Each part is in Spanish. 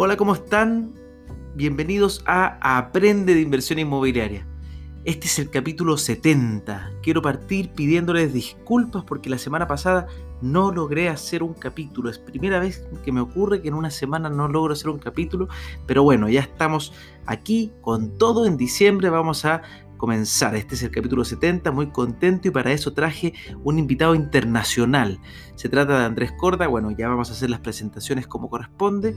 Hola, ¿cómo están? Bienvenidos a Aprende de Inversión Inmobiliaria. Este es el capítulo 70. Quiero partir pidiéndoles disculpas porque la semana pasada no logré hacer un capítulo. Es primera vez que me ocurre que en una semana no logro hacer un capítulo. Pero bueno, ya estamos aquí con todo. En diciembre vamos a comenzar. Este es el capítulo 70, muy contento y para eso traje un invitado internacional. Se trata de Andrés Corda, bueno, ya vamos a hacer las presentaciones como corresponde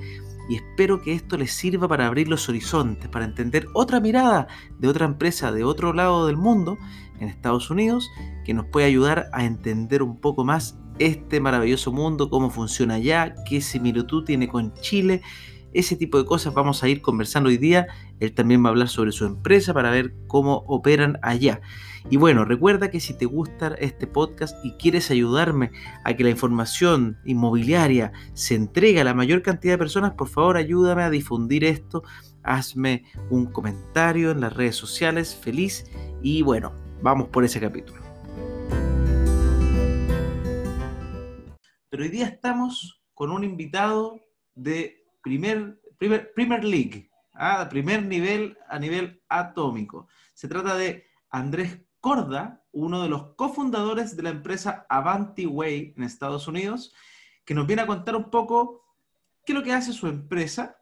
y espero que esto les sirva para abrir los horizontes, para entender otra mirada de otra empresa de otro lado del mundo, en Estados Unidos, que nos puede ayudar a entender un poco más este maravilloso mundo, cómo funciona allá, qué similitud tiene con Chile ese tipo de cosas vamos a ir conversando hoy día. Él también va a hablar sobre su empresa para ver cómo operan allá. Y bueno, recuerda que si te gusta este podcast y quieres ayudarme a que la información inmobiliaria se entregue a la mayor cantidad de personas, por favor ayúdame a difundir esto. Hazme un comentario en las redes sociales, feliz. Y bueno, vamos por ese capítulo. Pero hoy día estamos con un invitado de primer, primer, Premier League, ¿ah? primer nivel a nivel atómico. Se trata de Andrés Corda, uno de los cofundadores de la empresa Avanti Way en Estados Unidos, que nos viene a contar un poco qué es lo que hace su empresa,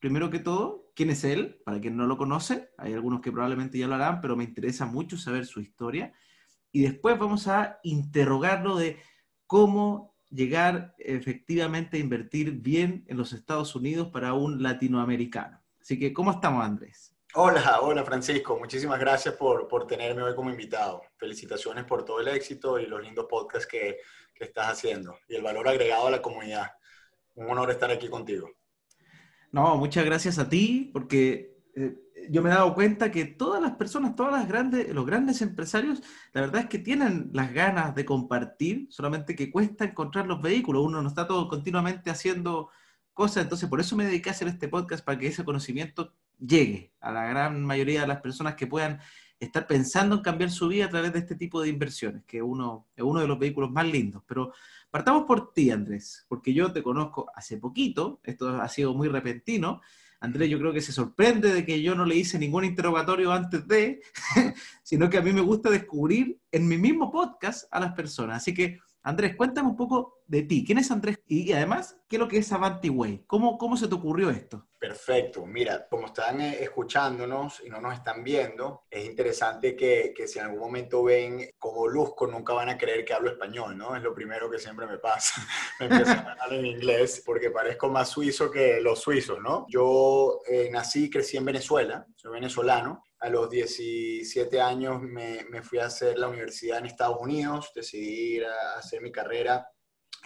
primero que todo, quién es él, para quien no lo conoce, hay algunos que probablemente ya lo harán, pero me interesa mucho saber su historia, y después vamos a interrogarlo de cómo llegar efectivamente a invertir bien en los Estados Unidos para un latinoamericano. Así que, ¿cómo estamos, Andrés? Hola, hola Francisco, muchísimas gracias por, por tenerme hoy como invitado. Felicitaciones por todo el éxito y los lindos podcasts que, que estás haciendo y el valor agregado a la comunidad. Un honor estar aquí contigo. No, muchas gracias a ti, porque eh, yo me he dado cuenta que todas las personas, todas las grandes, los grandes empresarios, la verdad es que tienen las ganas de compartir, solamente que cuesta encontrar los vehículos. Uno no está todo continuamente haciendo cosas, entonces por eso me dediqué a hacer este podcast para que ese conocimiento llegue a la gran mayoría de las personas que puedan estar pensando en cambiar su vida a través de este tipo de inversiones, que uno, es uno de los vehículos más lindos. Pero partamos por ti, Andrés, porque yo te conozco hace poquito, esto ha sido muy repentino, Andrés yo creo que se sorprende de que yo no le hice ningún interrogatorio antes de, sino que a mí me gusta descubrir en mi mismo podcast a las personas. Así que, Andrés, cuéntame un poco de ti. ¿Quién es Andrés? Y, además, ¿qué es lo que es Avanti Way? ¿Cómo, ¿Cómo se te ocurrió esto? Perfecto. Mira, como están eh, escuchándonos y no nos están viendo, es interesante que, que, si en algún momento ven cómo luzco, nunca van a creer que hablo español, ¿no? Es lo primero que siempre me pasa. me empiezo a hablar en inglés porque parezco más suizo que los suizos, ¿no? Yo eh, nací y crecí en Venezuela, soy venezolano. A los 17 años me, me fui a hacer la universidad en Estados Unidos, decidí ir a hacer mi carrera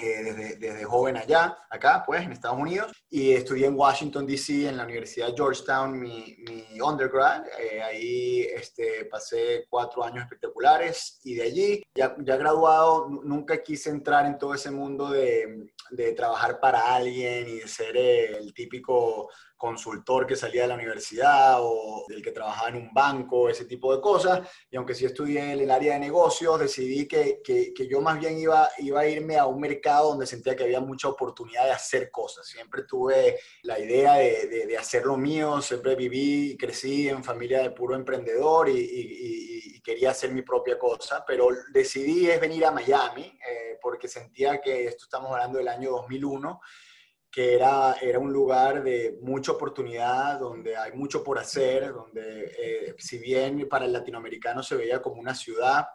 eh, desde, desde, joven allá, acá, pues, en Estados Unidos, y estudié en Washington, D.C., en la Universidad Georgetown, mi, mi undergrad. Eh, ahí este, pasé cuatro años espectaculares y de allí, ya, ya graduado, nunca quise entrar en todo ese mundo de, de trabajar para alguien y de ser el típico consultor que salía de la universidad o del que trabajaba en un banco, ese tipo de cosas. Y aunque sí estudié en el área de negocios, decidí que, que, yo más bien iba, iba a irme a un mercado donde sentía que había mucha oportunidad de hacer cosas. Siempre tuve la idea de, de, hacer lo mío, siempre viví y crecí en familia de puro emprendedor y, quería hacer mi propia cosa, pero decidí es venir a Miami eh, porque sentía que esto estamos hablando del año 2001 que era, era un lugar de mucha oportunidad, donde hay mucho por hacer, donde eh, si bien para el latinoamericano se veía como una ciudad,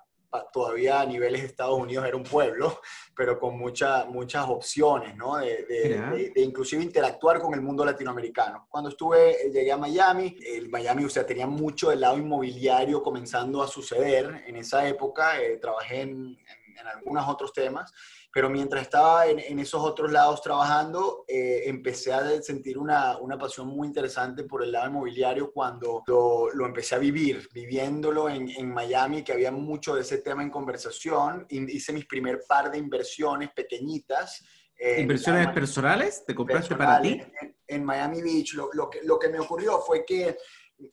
todavía a niveles de Estados Unidos era un pueblo, pero con mucha, muchas opciones, ¿no? De, de, de, inclusive interactuar con el mundo latinoamericano. Cuando estuve, llegué a Miami, el Miami, o sea, tenía mucho del lado inmobiliario comenzando a suceder en esa época, eh, trabajé en, en, en algunos otros temas, pero mientras estaba en, en esos otros lados trabajando, eh, empecé a sentir una, una, pasión muy interesante por el lado inmobiliario cuando lo, lo empecé a vivir, viviéndolo en, en, Miami, que había mucho de ese tema en conversación. Hice mis primer par de inversiones pequeñitas. Eh, ¿Inversiones personales? ¿Te compraste para ti? En, en, Miami Beach. Lo, lo, que, lo que me ocurrió fue que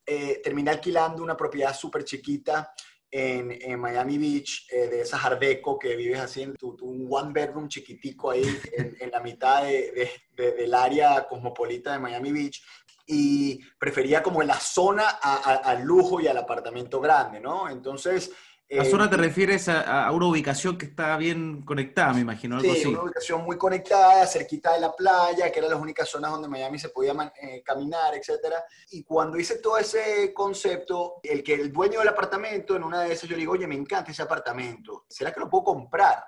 eh, terminé alquilando una propiedad súper chiquita en, Miami Beach, eh, de esa Arbeco que vives así en tu, un one bedroom chiquitico ahí en, en la mitad de, de, del área cosmopolita de Miami Beach y prefería como la zona al lujo y al apartamento grande, ¿no? Entonces la zona te eh, refieres a, una ubicación que está bien conectada, me imagino, algo sí, una ubicación muy conectada, cerquita de la playa, que eran las únicas zonas donde Miami se podía eh, caminar, etc. Y cuando hice todo ese concepto, el que el dueño del apartamento, en una de esas yo le digo, oye, me encanta ese apartamento, ¿será que lo puedo comprar?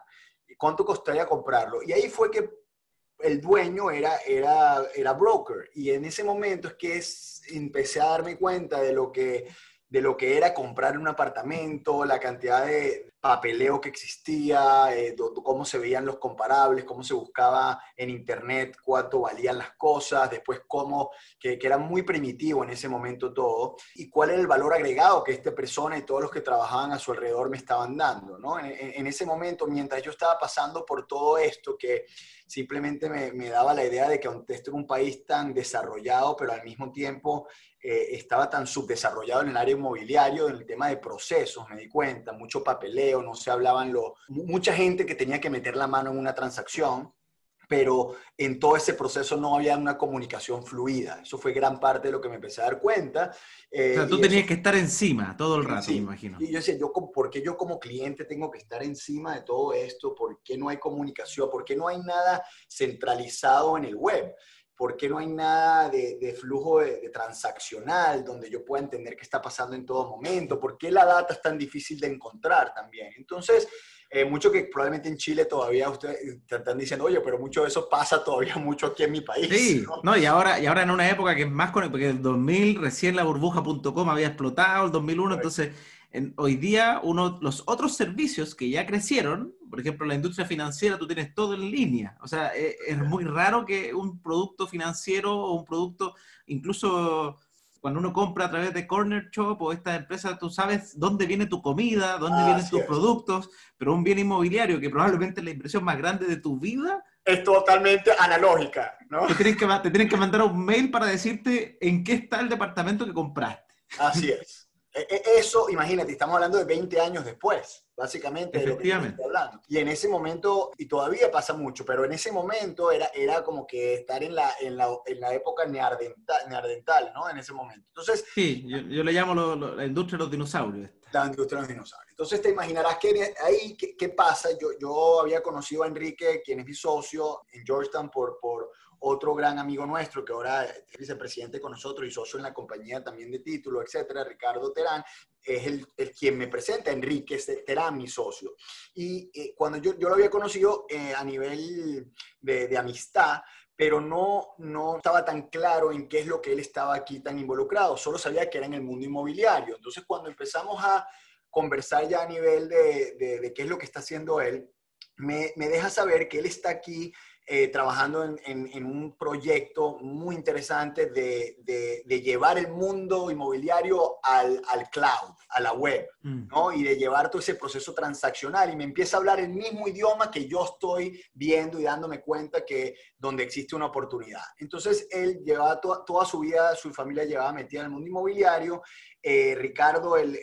¿Cuánto costaría comprarlo? Y ahí fue que el dueño era, era, era broker. Y en ese momento es que es, empecé a darme cuenta de lo que de lo que era comprar un apartamento, la cantidad de papeleo que existía, eh, cómo se veían los comparables, cómo se buscaba en internet cuánto valían las cosas, después cómo, que, era muy primitivo en ese momento todo, y cuál era el valor agregado que esta persona y todos los que trabajaban a su alrededor me estaban dando, ¿no? En, ese momento, mientras yo estaba pasando por todo esto, que simplemente me, me daba la idea de que este era un país tan desarrollado, pero al mismo tiempo eh, estaba tan subdesarrollado en el área inmobiliario, en el tema de procesos, me di cuenta, mucho papeleo, no se hablaban lo, mucha gente que tenía que meter la mano en una transacción, pero en todo ese proceso no había una comunicación fluida. Eso fue gran parte de lo que me empecé a dar cuenta. Eh, o sea, tú tenías que estar encima todo el rato, me imagino. Y yo decía, yo, ¿por qué yo como cliente tengo que estar encima de todo esto? ¿Por qué no hay comunicación? ¿Por qué no hay nada centralizado en el web? ¿Por qué no hay nada de, flujo de, transaccional donde yo pueda entender qué está pasando en todo momento? ¿Por qué la data es tan difícil de encontrar también? Entonces, eh, mucho que probablemente en Chile todavía ustedes están diciendo, oye, pero mucho de eso pasa todavía mucho aquí en mi país. Sí, ¿no? y, ahora, y ahora en una época que es más con, porque el 2000 recién la burbuja.com había explotado, el 2001, entonces hoy día uno, los otros servicios que ya crecieron, por ejemplo, la industria financiera, tú tienes todo en línea. O sea, e, es, muy raro que un producto financiero o un producto, incluso cuando uno compra a través de Corner Shop o esta empresa, tú sabes dónde viene tu comida, dónde vienen tus productos, pero un bien inmobiliario que probablemente es la impresión más grande de tu vida. Es totalmente analógica, ¿no? Te tienen que, te tienen que mandar un mail para decirte en qué está el departamento que compraste. Así es. E, e, eso, imagínate, estamos hablando de 20 años después, básicamente, de lo que hablando. Y en ese momento, y todavía pasa mucho, pero en ese momento era, era como que estar en la, en la, en la época neardental, neardental, ¿no? En ese momento. Entonces... Sí, yo, yo le llamo la industria de los dinosaurios. La industria de los dinosaurios. Entonces te imaginarás que ahí, ¿qué, qué pasa? Yo, yo había conocido a Enrique, quien es mi socio en Georgetown por, por otro gran amigo nuestro que ahora es vicepresidente con nosotros y socio en la compañía también de título, etcétera, Ricardo Terán, es el, el quien me presenta, Enrique Terán, mi socio. Y eh, cuando yo, yo, lo había conocido eh, a nivel de, de, amistad, pero no, no estaba tan claro en qué es lo que él estaba aquí tan involucrado, solo sabía que era en el mundo inmobiliario. Entonces, cuando empezamos a conversar ya a nivel de, de, de qué es lo que está haciendo él, me, me deja saber que él está aquí eh, trabajando en, en, un proyecto muy interesante de, de, llevar el mundo inmobiliario al, al cloud, a la web, mm. ¿no? Y de llevar todo ese proceso transaccional. Y me empieza a hablar el mismo idioma que yo estoy viendo y dándome cuenta que donde existe una oportunidad. Entonces, él llevaba toda su vida, su familia llevaba metida en el mundo inmobiliario eh, Ricardo, el,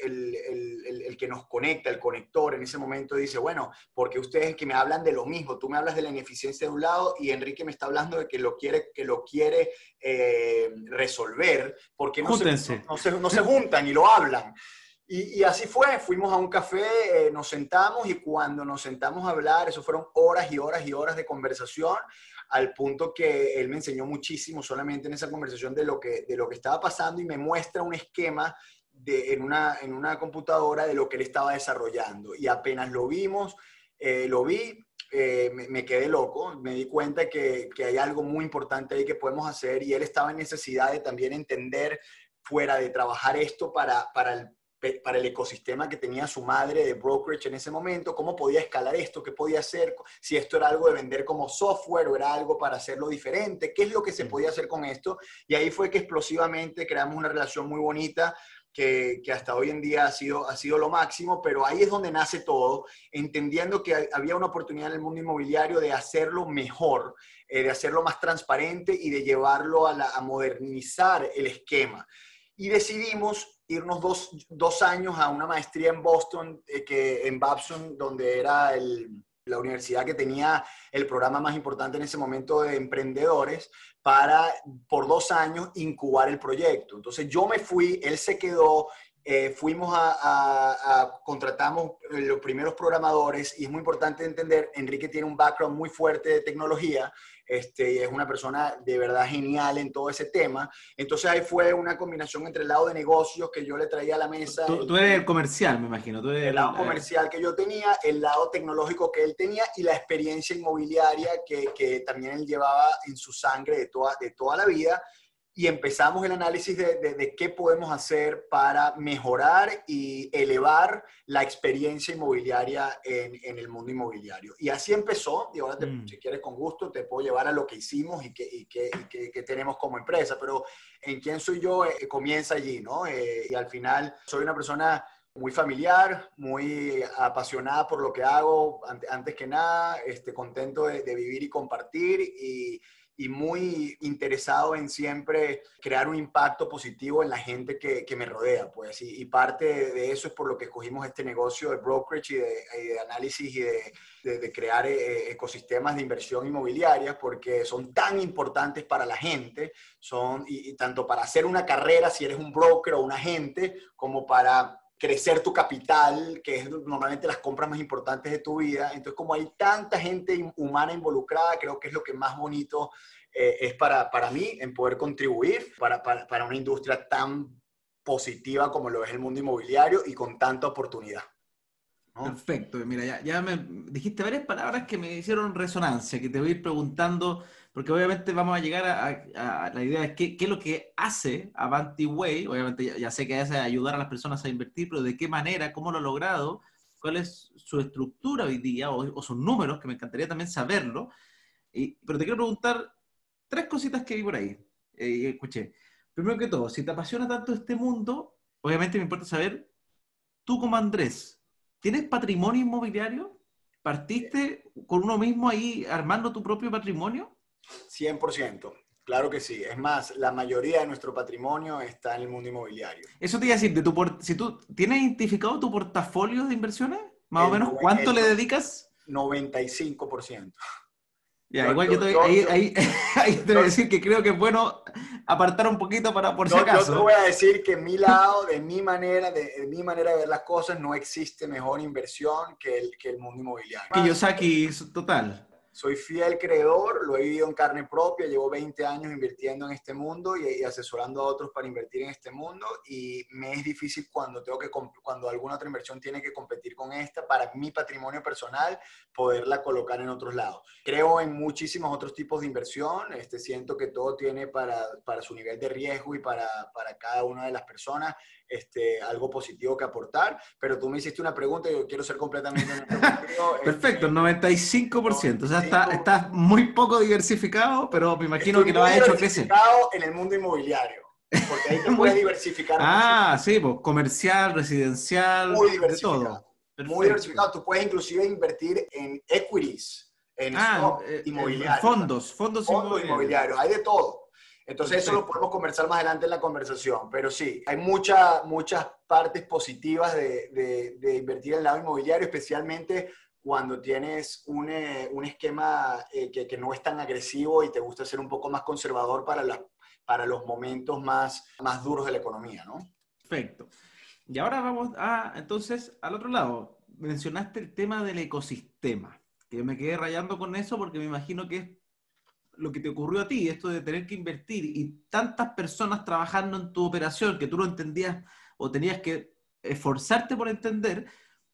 que nos conecta, el conector, en ese momento dice, bueno, porque ustedes que me hablan de lo mismo, tú me hablas de la ineficiencia de un lado y Enrique me está hablando de que lo quiere, que lo quiere eh, resolver, porque no se, no, se, juntan y lo hablan. Y, así fue, fuimos a un café, eh, nos sentamos y cuando nos sentamos a hablar, eso fueron horas y horas y horas de conversación, al punto que él me enseñó muchísimo solamente en esa conversación de lo que, de lo que estaba pasando y me muestra un esquema de, en, una, en una computadora de lo que él estaba desarrollando. Y apenas lo vimos, eh, lo vi, eh, me, quedé loco, me di cuenta que, que, hay algo muy importante ahí que podemos hacer y él estaba en necesidad de también entender fuera de trabajar esto para, para el para el ecosistema que tenía su madre de brokerage en ese momento, cómo podía escalar esto, qué podía hacer, si esto era algo de vender como software o era algo para hacerlo diferente, qué es lo que se podía hacer con esto. Y ahí fue que explosivamente creamos una relación muy bonita que, que, hasta hoy en día ha sido, ha sido lo máximo, pero ahí es donde nace todo, entendiendo que había una oportunidad en el mundo inmobiliario de hacerlo mejor, eh, de hacerlo más transparente y de llevarlo a, la, a modernizar el esquema. Y decidimos irnos dos, dos años a una maestría en Boston, eh, que, en Babson, donde era el, la universidad que tenía el programa más importante en ese momento de emprendedores, para por dos años incubar el proyecto. Entonces yo me fui, él se quedó eh, fuimos a, contratamos los primeros programadores y es muy importante entender, Enrique tiene un background muy fuerte de tecnología, este, y es una persona de verdad genial en todo ese tema. Entonces ahí fue una combinación entre el lado de negocios que yo le traía a la mesa. Tú, eres el comercial, me imagino. Tú el lado comercial que yo tenía, el lado tecnológico que él tenía y la experiencia inmobiliaria que, que también él llevaba en su sangre de toda, de toda la vida y empezamos el análisis de, qué podemos hacer para mejorar y elevar la experiencia inmobiliaria en, el mundo inmobiliario. Y así empezó, y ahora mm. si quieres con gusto te puedo llevar a lo que hicimos y qué tenemos como empresa, pero en quién soy yo eh, comienza allí, ¿no? Eh, y al final soy una persona muy familiar, muy apasionada por lo que hago, antes, que nada, este, contento de, de vivir y compartir y y muy interesado en siempre crear un impacto positivo en la gente que, que me rodea, pues, y, parte de eso es por lo que escogimos este negocio de brokerage y de, análisis y de, de, crear eh, ecosistemas de inversión inmobiliaria, porque son tan importantes para la gente, son, y, y tanto para hacer una carrera si eres un broker o un agente, como para crecer tu capital, que es normalmente las compras más importantes de tu vida. Entonces, como hay tanta gente humana involucrada, creo que es lo que más bonito eh, es para, para mí en poder contribuir para, para, para, una industria tan positiva como lo es el mundo inmobiliario y con tanta oportunidad. Perfecto, mira, ya, ya me dijiste varias palabras que me hicieron resonancia, que te voy a ir preguntando porque obviamente vamos a llegar a, la idea de qué, qué, es lo que hace Avanti Way, obviamente ya, sé que hace ayudar a las personas a invertir, pero de qué manera, cómo lo ha logrado, cuál es su estructura hoy día o, sus números, que me encantaría también saberlo. Y, pero te quiero preguntar tres cositas que vi por ahí eh, y escuché. Primero que todo, si te apasiona tanto este mundo, obviamente me importa saber, tú como Andrés, ¿tienes patrimonio inmobiliario? ¿Partiste con uno mismo ahí armando tu propio patrimonio? 100%. Claro que sí. Es más, la mayoría de nuestro patrimonio está en el mundo inmobiliario. Eso te iba a decir, de tu si tú tienes identificado tu portafolio de inversiones, más o menos, ¿cuánto le dedicas? 95%. Ya, igual yo, te, ahí, ahí, ahí, te voy a decir que creo que es bueno apartar un poquito para por si acaso. Yo te voy a decir que mi lado, de mi manera, de, de, mi manera de ver las cosas, no existe mejor inversión que el, que el mundo inmobiliario. Kiyosaki, total soy fiel creedor, lo he vivido en carne propia, llevo 20 años invirtiendo en este mundo y, asesorando a otros para invertir en este mundo y me es difícil cuando tengo que cuando alguna otra inversión tiene que competir con esta para mi patrimonio personal poderla colocar en otros lados. Creo en muchísimos otros tipos de inversión, este siento que todo tiene para, para su nivel de riesgo y para, para cada una de las personas este, algo positivo que aportar, pero tú me hiciste una pregunta y yo quiero ser completamente Perfecto, el 95%, o sea, está, está, muy poco diversificado, pero me imagino que lo ha hecho crecer. en el mundo inmobiliario. Porque ahí te puedes diversificar. ah, sí, pues comercial, residencial, muy diversificado. de todo. Muy diversificado. Tú puedes inclusive invertir en equities, en ah, eh, inmobiliarios. fondos, fondos, fondos inmobiliarios. Hay de todo. Entonces eso lo podemos conversar más adelante en la conversación, pero sí, hay mucha, muchas partes positivas de, de, invertir en el lado inmobiliario, especialmente cuando tienes un, eh, un esquema eh, que, que, no es tan agresivo y te gusta ser un poco más conservador para, la, para los momentos más, más duros de la economía, ¿no? Perfecto. Y ahora vamos a, entonces, al otro lado. Mencionaste el tema del ecosistema, que me quedé rayando con eso porque me imagino que es lo que te ocurrió a ti, esto de tener que invertir y tantas personas trabajando en tu operación que tú no entendías o tenías que esforzarte por entender,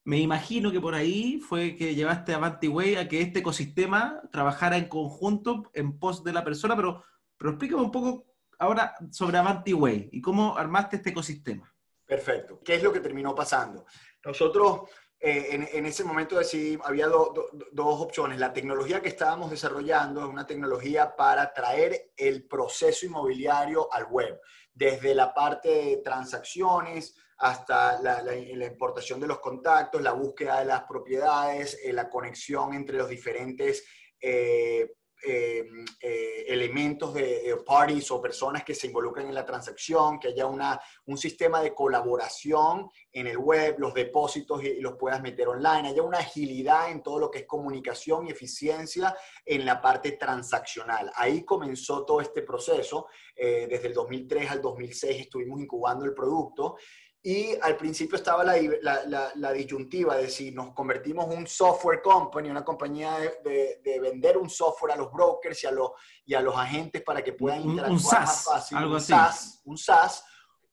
me imagino que por ahí fue que llevaste a Way a que este ecosistema trabajara en conjunto en pos de la persona, pero, pero explícame un poco ahora sobre Way y cómo armaste este ecosistema. Perfecto. ¿Qué es lo que terminó pasando? Nosotros eh, en, ese momento decidí, había dos opciones. La tecnología que estábamos desarrollando es una tecnología para traer el proceso inmobiliario al web, desde la parte de transacciones hasta la, importación de los contactos, la búsqueda de las propiedades, eh, la conexión entre los diferentes eh, eh, eh, elementos de parties o personas que se involucran en la transacción, que haya una, un sistema de colaboración en el web, los depósitos y, los puedas meter online, haya una agilidad en todo lo que es comunicación y eficiencia en la parte transaccional. Ahí comenzó todo este proceso. desde el 2003 al 2006 estuvimos incubando el producto y al principio estaba la, la, la, disyuntiva de si nos convertimos en un software company, una compañía de, de, vender un software a los brokers y a los, y a los agentes para que puedan interactuar un, SaaS, más fácil. Algo un así. SaaS, un SaaS.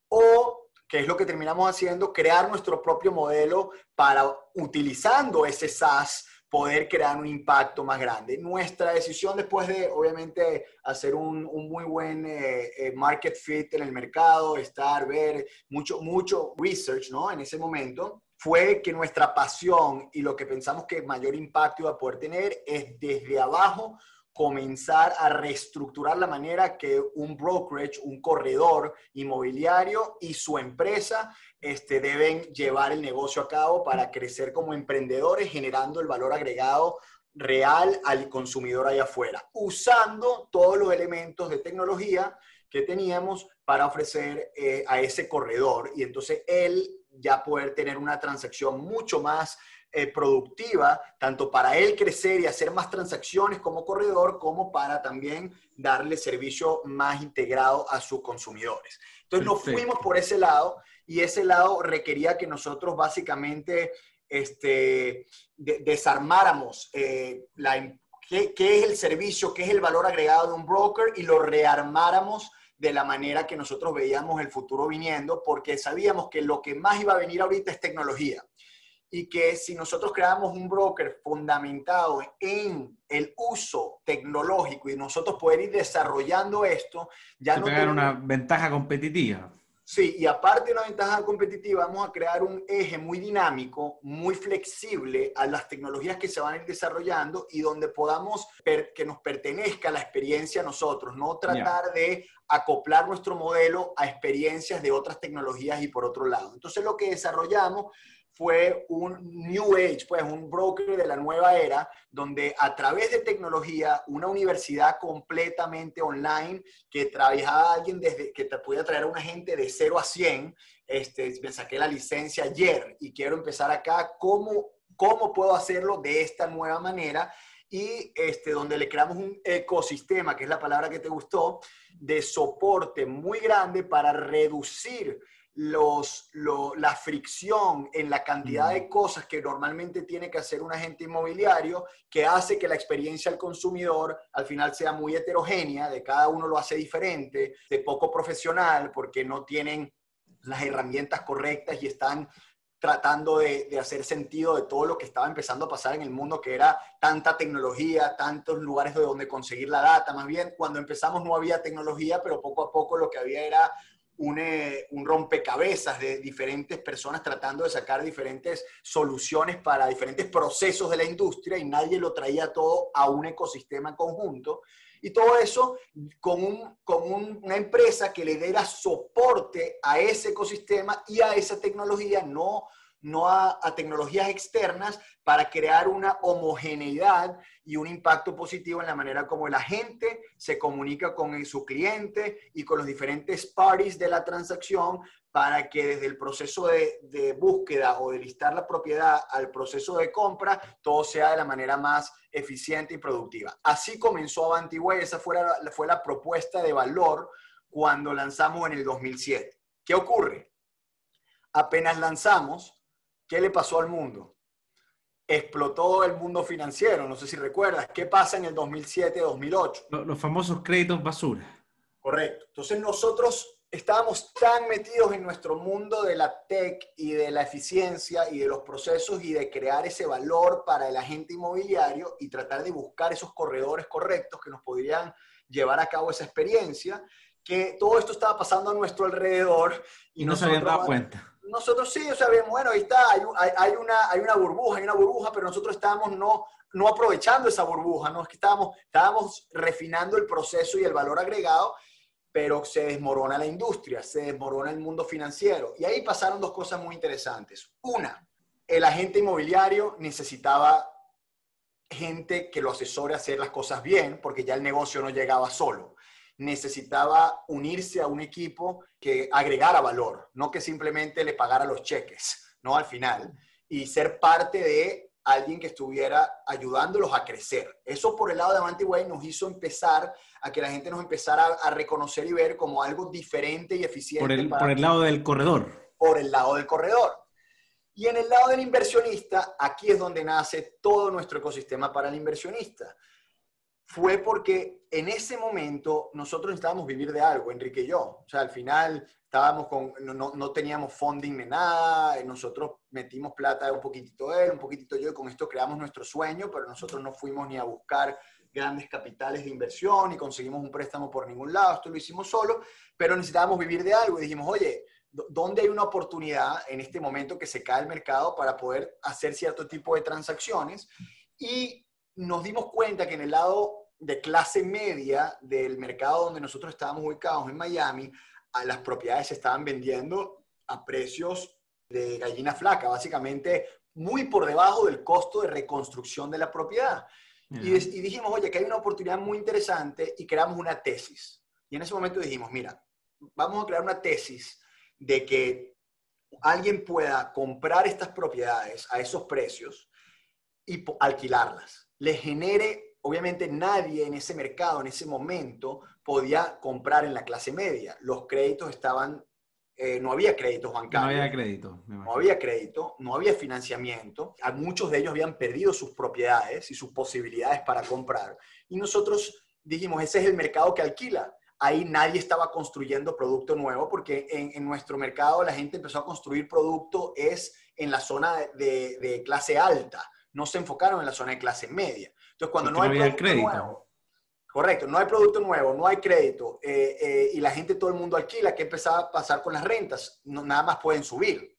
O, que es lo que terminamos haciendo, crear nuestro propio modelo para, utilizando ese SaaS, poder crear un impacto más grande. Nuestra decisión después de, obviamente, hacer un, un muy buen eh, eh, market fit en el mercado, estar, ver mucho, mucho research, ¿no? En ese momento, fue que nuestra pasión y lo que pensamos que mayor impacto iba a poder tener es desde abajo comenzar a reestructurar la manera que un brokerage, un corredor inmobiliario y su empresa este, deben llevar el negocio a cabo para crecer como emprendedores, generando el valor agregado real al consumidor allá afuera, usando todos los elementos de tecnología que teníamos para ofrecer eh, a ese corredor y entonces él ya poder tener una transacción mucho más eh, productiva, tanto para él crecer y hacer más transacciones como corredor, como para también darle servicio más integrado a sus consumidores. Entonces nos fuimos por ese lado y ese lado requería que nosotros básicamente este, desarmáramos eh, la, qué, qué es el servicio, qué es el valor agregado de un broker y lo rearmáramos de la manera que nosotros veíamos el futuro viniendo, porque sabíamos que lo que más iba a venir ahorita es tecnología y que si nosotros creamos un broker fundamentado en el uso tecnológico y nosotros poder ir desarrollando esto, ya no tenemos una ventaja competitiva. Sí, y aparte de una ventaja competitiva, vamos a crear un eje muy dinámico, muy flexible a las tecnologías que se van a ir desarrollando y donde podamos que nos pertenezca la experiencia a nosotros, no tratar de acoplar nuestro modelo a experiencias de otras tecnologías y por otro lado. Entonces lo que desarrollamos fue un New Age, pues un broker de la nueva era, donde a través de tecnología, una universidad completamente online que trabajaba alguien desde que te podía traer a una gente de 0 a 100, este, me saqué la licencia ayer y quiero empezar acá, ¿cómo, cómo puedo hacerlo de esta nueva manera? Y este, donde le creamos un ecosistema, que es la palabra que te gustó, de soporte muy grande para reducir los, la fricción en la cantidad de cosas que normalmente tiene que hacer un agente inmobiliario, que hace que la experiencia al consumidor al final sea muy heterogénea, de cada uno lo hace diferente, de poco profesional, porque no tienen las herramientas correctas y están tratando de, de, hacer sentido de todo lo que estaba empezando a pasar en el mundo, que era tanta tecnología, tantos lugares de donde conseguir la data. Más bien, cuando empezamos no había tecnología, pero poco a poco lo que había era un, rompecabezas de diferentes personas tratando de sacar diferentes soluciones para diferentes procesos de la industria y nadie lo traía todo a un ecosistema conjunto. Y todo eso con, un, con una empresa que le diera soporte a ese ecosistema y a esa tecnología, no no a, tecnologías externas para crear una homogeneidad y un impacto positivo en la manera como la gente se comunica con su cliente y con los diferentes parties de la transacción para que desde el proceso de, búsqueda o de listar la propiedad al proceso de compra, todo sea de la manera más eficiente y productiva. Así comenzó Avantiway, esa fue la, fue la propuesta de valor cuando lanzamos en el 2007. ¿Qué ocurre? Apenas lanzamos, ¿Qué le pasó al mundo? Explotó el mundo financiero, no sé si recuerdas. ¿Qué pasa en el 2007-2008? Los, famosos créditos basura. Correcto. Entonces nosotros estábamos tan metidos en nuestro mundo de la tech y de la eficiencia y de los procesos y de crear ese valor para el agente inmobiliario y tratar de buscar esos corredores correctos que nos podrían llevar a cabo esa experiencia, que todo esto estaba pasando a nuestro alrededor y, no se habían dado cuenta nosotros sí, o sea, bueno, ahí está, hay, hay, una, hay una burbuja, hay una burbuja, pero nosotros estábamos no, no aprovechando esa burbuja, ¿no? Es que estábamos, estábamos refinando el proceso y el valor agregado, pero se desmorona la industria, se desmorona el mundo financiero. Y ahí pasaron dos cosas muy interesantes. Una, el agente inmobiliario necesitaba gente que lo asesore a hacer las cosas bien, porque ya el negocio no llegaba solo. Necesitaba unirse a un equipo que agregara valor, no que simplemente le pagara los cheques, ¿no? Al final, y ser parte de alguien que estuviera ayudándolos a crecer. Eso por el lado de Avanti Way nos hizo empezar a que la gente nos empezara a, reconocer y ver como algo diferente y eficiente. Por el, por el lado del corredor. Por el lado del corredor. Y en el lado del inversionista, aquí es donde nace todo nuestro ecosistema para el inversionista. Fue porque en ese momento nosotros necesitábamos vivir de algo, Enrique y yo. O sea, al final estábamos con, no, no teníamos funding de nada, nosotros metimos plata un poquitito él, un poquitito yo, y con esto creamos nuestro sueño, pero nosotros no fuimos ni a buscar grandes capitales de inversión, ni conseguimos un préstamo por ningún lado, esto lo hicimos solo, pero necesitábamos vivir de algo y dijimos, oye, ¿dónde hay una oportunidad en este momento que se cae el mercado para poder hacer cierto tipo de transacciones? Y nos dimos cuenta que en el lado de clase media del mercado donde nosotros estábamos ubicados en Miami, a las propiedades se estaban vendiendo a precios de gallina flaca, básicamente muy por debajo del costo de reconstrucción de la propiedad. Y, y, dijimos, oye, que hay una oportunidad muy interesante y creamos una tesis. Y en ese momento dijimos, mira, vamos a crear una tesis de que alguien pueda comprar estas propiedades a esos precios y alquilarlas. Le genere, obviamente nadie en ese mercado, en ese momento, podía comprar en la clase media. Los créditos estaban, eh, no había créditos bancarios. No había crédito. No había crédito, no había financiamiento. A muchos de ellos habían perdido sus propiedades y sus posibilidades para comprar. Y nosotros dijimos, ese es el mercado que alquila ahí nadie estaba construyendo producto nuevo porque en, nuestro mercado la gente empezó a construir producto es en la zona de, clase alta, no se enfocaron en la zona de clase media. Entonces, cuando no hay producto crédito. nuevo, correcto, no hay producto nuevo, no hay crédito eh, eh, y la gente, todo el mundo alquila, ¿qué empezaba a pasar con las rentas? No, nada más pueden subir.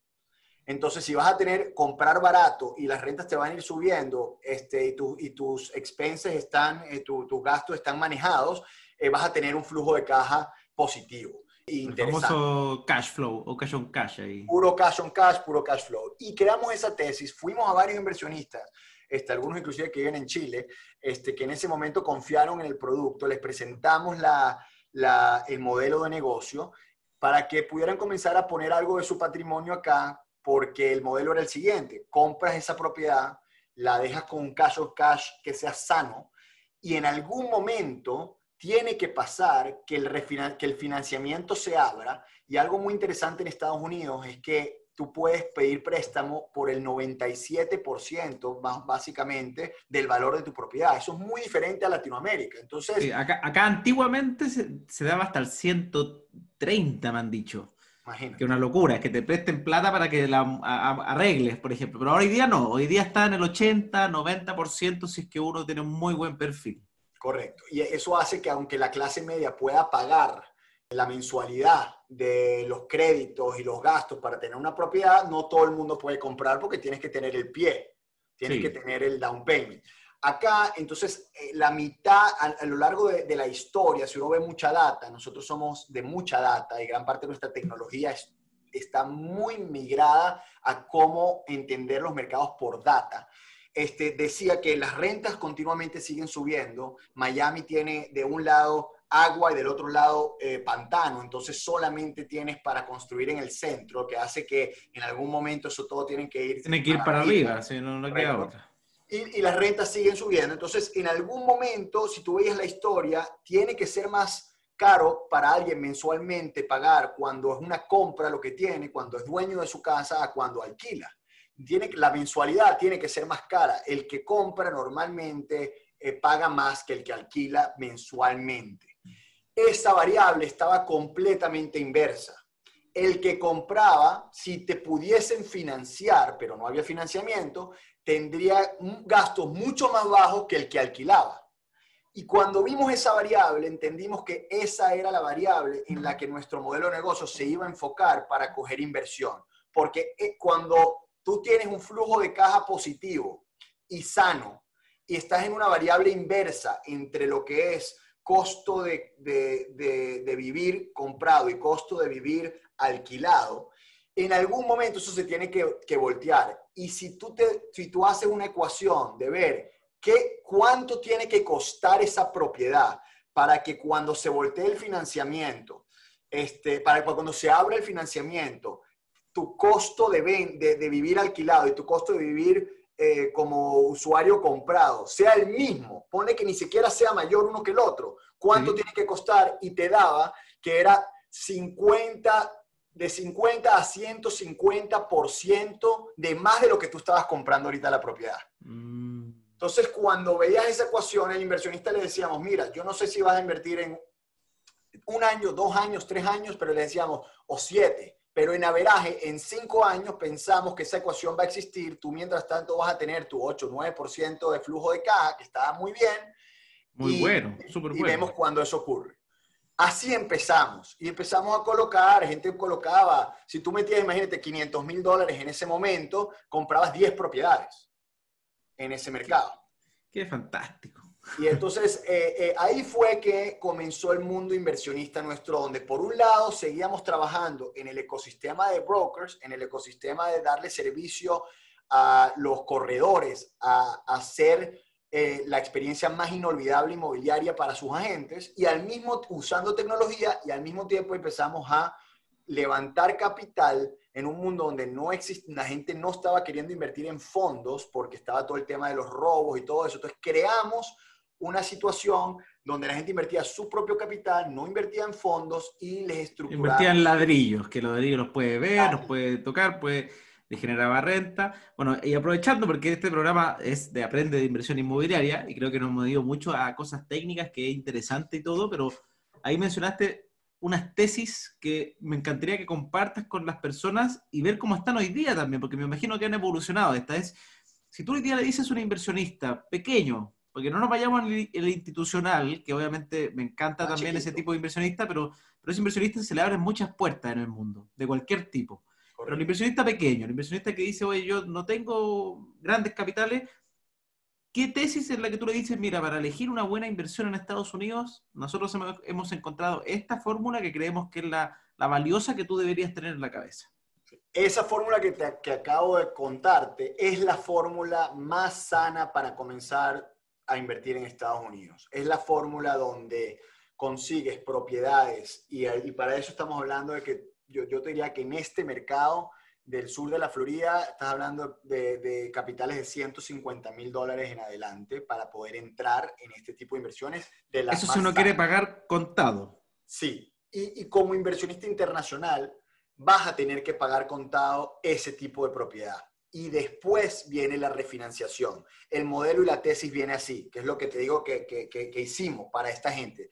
Entonces, si vas a tener, comprar barato y las rentas te van a ir subiendo este, y, y tus expenses están, eh, tus gastos están manejados, eh, vas a tener un flujo de caja positivo. El famoso cash flow o cash on cash ahí. Puro cash on cash, puro cash flow. Y creamos esa tesis, fuimos a varios inversionistas, este, algunos inclusive que viven en Chile, este, que en ese momento confiaron en el producto, les presentamos la, la, el modelo de negocio para que pudieran comenzar a poner algo de su patrimonio acá, porque el modelo era el siguiente, compras esa propiedad, la dejas con un cash cash que sea sano, y en algún momento tiene que pasar que el, que el financiamiento se abra. Y algo muy interesante en Estados Unidos es que tú puedes pedir préstamo por el 97% más básicamente del valor de tu propiedad. Eso es muy diferente a Latinoamérica. Entonces, acá, antiguamente se, daba hasta el 130, me han dicho. Imagínate. Que una locura, que te presten plata para que la arregles, por ejemplo. Pero hoy día no, hoy día está en el 80, 90% si es que uno tiene un muy buen perfil. Correcto. Y eso hace que aunque la clase media pueda pagar la mensualidad de los créditos y los gastos para tener una propiedad, no todo el mundo puede comprar porque tienes que tener el pie, tienes que tener el down payment. Acá, entonces, eh, la mitad, a, lo largo de, la historia, si uno ve mucha data, nosotros somos de mucha data y gran parte de nuestra tecnología está muy migrada a cómo entender los mercados por data este, decía que las rentas continuamente siguen subiendo. Miami tiene de un lado agua y del otro lado eh, pantano, entonces solamente tienes para construir en el centro, que hace que en algún momento eso todo tiene que ir... Tiene que ir para arriba, si no, no queda otra. Y, y, las rentas siguen subiendo. Entonces, en algún momento, si tú veías la historia, tiene que ser más caro para alguien mensualmente pagar cuando es una compra lo que tiene, cuando es dueño de su casa, a cuando alquila tiene, la mensualidad tiene que ser más cara. El que compra normalmente eh, paga más que el que alquila mensualmente. Esa variable estaba completamente inversa. El que compraba, si te pudiesen financiar, pero no había financiamiento, tendría gastos mucho más bajos que el que alquilaba. Y cuando vimos esa variable, entendimos que esa era la variable en la que nuestro modelo de negocio se iba a enfocar para coger inversión. Porque eh, cuando tú tienes un flujo de caja positivo y sano y estás en una variable inversa entre lo que es costo de, vivir comprado y costo de vivir alquilado, en algún momento eso se tiene que, voltear. Y si tú, te, si tú haces una ecuación de ver ¿qué, ¿cuánto tiene que costar esa propiedad para que cuando se voltee el financiamiento, este, para que cuando se abra el financiamiento, tu costo de, de, vivir alquilado y tu costo de vivir eh, como usuario comprado sea el mismo, pone que ni siquiera sea mayor uno que el otro, cuánto tiene que costar y te daba que era 50, de 50 a 150% de más de lo que tú estabas comprando ahorita la propiedad. Mm. Entonces, cuando veías esa ecuación, el inversionista le decíamos, mira, yo no sé si vas a invertir en un año, dos años, tres años, pero le decíamos, o siete. Pero en averaje, en cinco años pensamos que esa ecuación va a existir. Tú mientras tanto vas a tener tu 8, 9% de flujo de caja, que está muy bien. Muy bueno, súper bueno. Y vemos cuando eso ocurre. Así empezamos. Y empezamos a colocar, gente colocaba, si tú metías, imagínate, 500 mil dólares en ese momento, comprabas 10 propiedades en ese mercado. Qué fantástico. Y entonces eh, eh, ahí fue que comenzó el mundo inversionista nuestro, donde por un lado seguíamos trabajando en el ecosistema de brokers, en el ecosistema de darle servicio a los corredores, a, hacer eh, la experiencia más inolvidable inmobiliaria para sus agentes, y al mismo usando tecnología, y al mismo tiempo empezamos a levantar capital en un mundo donde no existe, la gente no estaba queriendo invertir en fondos porque estaba todo el tema de los robos y todo eso. Entonces creamos una situación donde la gente invertía su propio capital, no invertía en fondos y les estructuraba. Invertía en ladrillos, que los ladrillos los puede ver, los puede tocar, puede le generaba renta. Bueno, y aprovechando porque este programa es de Aprende de Inversión Inmobiliaria y creo que nos hemos ido mucho a cosas técnicas que es interesante y todo, pero ahí mencionaste unas tesis que me encantaría que compartas con las personas y ver cómo están hoy día también, porque me imagino que han evolucionado. Esta es, si tú hoy día le dices a un inversionista pequeño, porque no nos vayamos al el institucional, que obviamente me encanta ah, también ese tipo de inversionista, pero, pero ese inversionista se le abren muchas puertas en el mundo, de cualquier tipo. Pero el inversionista pequeño, el inversionista que dice, oye, yo no tengo grandes capitales, ¿qué tesis es la que tú le dices, mira, para elegir una buena inversión en Estados Unidos, nosotros hemos encontrado esta fórmula que creemos que es la, la valiosa que tú deberías tener en la cabeza? Esa fórmula que, te, que acabo de contarte es la fórmula más sana para comenzar a invertir en Estados Unidos. Es la fórmula donde consigues propiedades y, para eso estamos hablando de que yo, yo, te diría que en este mercado del sur de la Florida estás hablando de, capitales de 150 mil dólares en adelante para poder entrar en este tipo de inversiones. De eso si uno quiere pagar contado. Sí, y, y como inversionista internacional vas a tener que pagar contado ese tipo de propiedad y después viene la refinanciación. El modelo y la tesis viene así, que es lo que te digo que, que, hicimos para esta gente.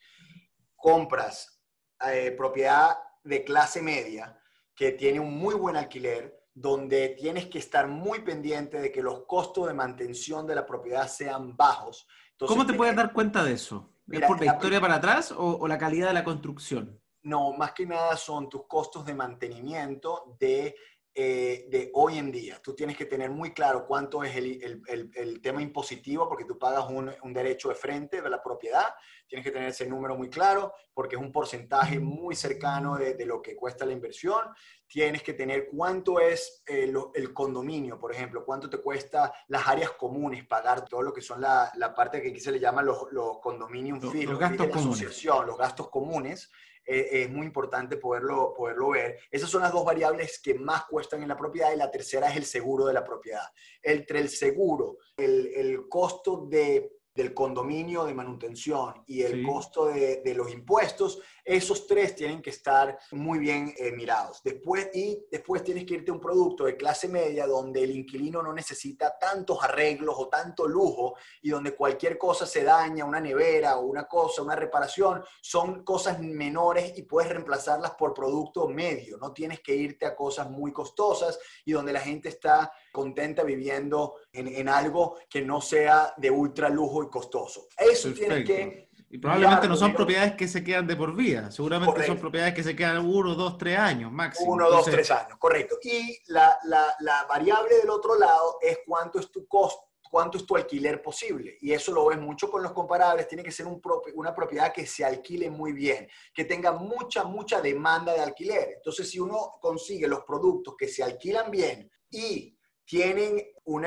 Compras eh, propiedad de clase media que tiene un muy buen alquiler, donde tienes que estar muy pendiente de que los costos de mantención de la propiedad sean bajos. ¿Cómo te puedes dar cuenta de eso? ¿Es por la historia para atrás o, o la calidad de la construcción? No, más que nada son tus costos de mantenimiento de eh, de hoy en día. Tú tienes que tener muy claro cuánto es el, tema impositivo, porque tú pagas un, derecho de frente de la propiedad. Tienes que tener ese número muy claro, porque es un porcentaje muy cercano de, lo que cuesta la inversión. Tienes que tener cuánto es eh, el condominio, por ejemplo, cuánto te cuesta las áreas comunes, pagar todo lo que son la, parte que aquí se le llama los, los condominium fees, los, gastos comunes. los gastos comunes eh, es muy importante poderlo, poderlo ver. Esas son las dos variables que más cuestan en la propiedad y la tercera es el seguro de la propiedad. Entre el seguro, el, el costo de del condominio de manutención y el costo de, de, los impuestos, esos tres tienen que estar muy bien eh, mirados. Después, y después tienes que irte a un producto de clase media donde el inquilino no necesita tantos arreglos o tanto lujo y donde cualquier cosa se daña, una nevera o una cosa, una reparación, son cosas menores y puedes reemplazarlas por producto medio. No tienes que irte a cosas muy costosas y donde la gente está contenta viviendo en, algo que no sea de ultra lujo y costoso. Eso tiene que... Y probablemente no son propiedades que se quedan de por vida, seguramente son propiedades que se quedan uno, dos, tres años máximo. Uno, dos, tres años, correcto. Y la, la, la, variable del otro lado es cuánto es tu costo, cuánto es tu alquiler posible. Y eso lo ves mucho con los comparables. Tiene que ser un una propiedad que se alquile muy bien, que tenga mucha, mucha demanda de alquiler. Entonces, si uno consigue los productos que se alquilan bien y tienen un